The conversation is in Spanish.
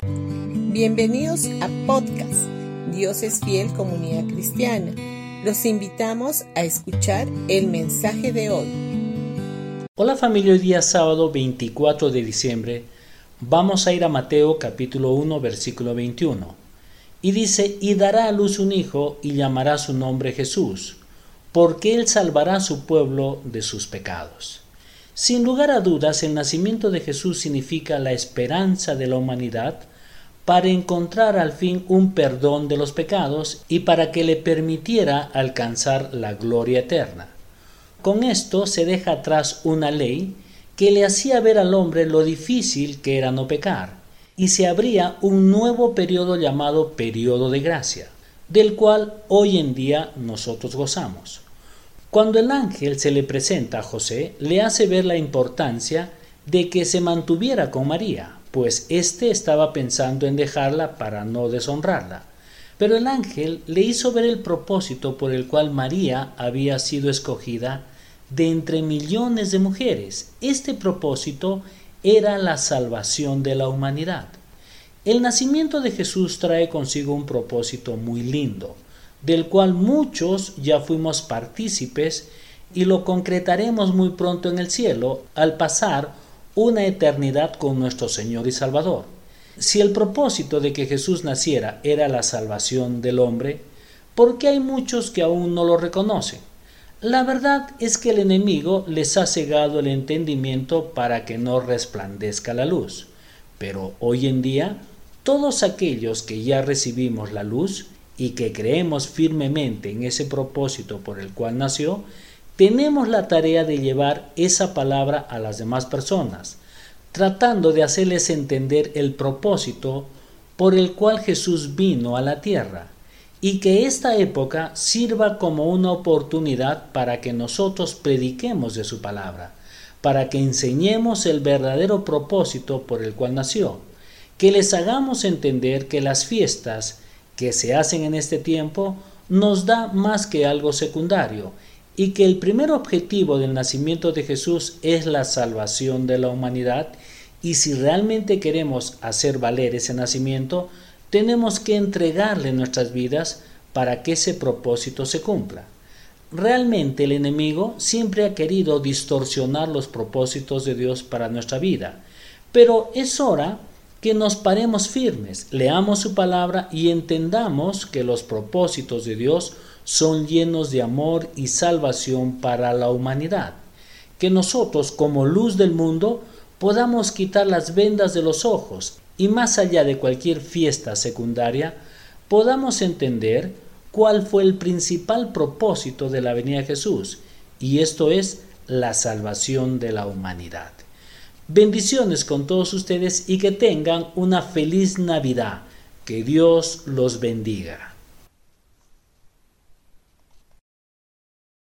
Bienvenidos a podcast Dios es fiel comunidad cristiana. Los invitamos a escuchar el mensaje de hoy. Hola familia, hoy día sábado 24 de diciembre vamos a ir a Mateo capítulo 1 versículo 21. Y dice, y dará a luz un hijo y llamará su nombre Jesús, porque él salvará a su pueblo de sus pecados. Sin lugar a dudas, el nacimiento de Jesús significa la esperanza de la humanidad para encontrar al fin un perdón de los pecados y para que le permitiera alcanzar la gloria eterna. Con esto se deja atrás una ley que le hacía ver al hombre lo difícil que era no pecar, y se abría un nuevo periodo llamado periodo de gracia, del cual hoy en día nosotros gozamos. Cuando el ángel se le presenta a José, le hace ver la importancia de que se mantuviera con María, pues éste estaba pensando en dejarla para no deshonrarla. Pero el ángel le hizo ver el propósito por el cual María había sido escogida de entre millones de mujeres. Este propósito era la salvación de la humanidad. El nacimiento de Jesús trae consigo un propósito muy lindo, del cual muchos ya fuimos partícipes y lo concretaremos muy pronto en el cielo al pasar una eternidad con nuestro Señor y Salvador. Si el propósito de que Jesús naciera era la salvación del hombre, ¿por qué hay muchos que aún no lo reconocen? La verdad es que el enemigo les ha cegado el entendimiento para que no resplandezca la luz. Pero hoy en día, todos aquellos que ya recibimos la luz, y que creemos firmemente en ese propósito por el cual nació, tenemos la tarea de llevar esa palabra a las demás personas, tratando de hacerles entender el propósito por el cual Jesús vino a la tierra, y que esta época sirva como una oportunidad para que nosotros prediquemos de su palabra, para que enseñemos el verdadero propósito por el cual nació, que les hagamos entender que las fiestas que se hacen en este tiempo nos da más que algo secundario y que el primer objetivo del nacimiento de Jesús es la salvación de la humanidad y si realmente queremos hacer valer ese nacimiento, tenemos que entregarle nuestras vidas para que ese propósito se cumpla. Realmente el enemigo siempre ha querido distorsionar los propósitos de Dios para nuestra vida, pero es hora que nos paremos firmes, leamos su palabra y entendamos que los propósitos de Dios son llenos de amor y salvación para la humanidad. Que nosotros, como luz del mundo, podamos quitar las vendas de los ojos y más allá de cualquier fiesta secundaria, podamos entender cuál fue el principal propósito de la venida de Jesús, y esto es la salvación de la humanidad. Bendiciones con todos ustedes y que tengan una feliz Navidad. Que Dios los bendiga.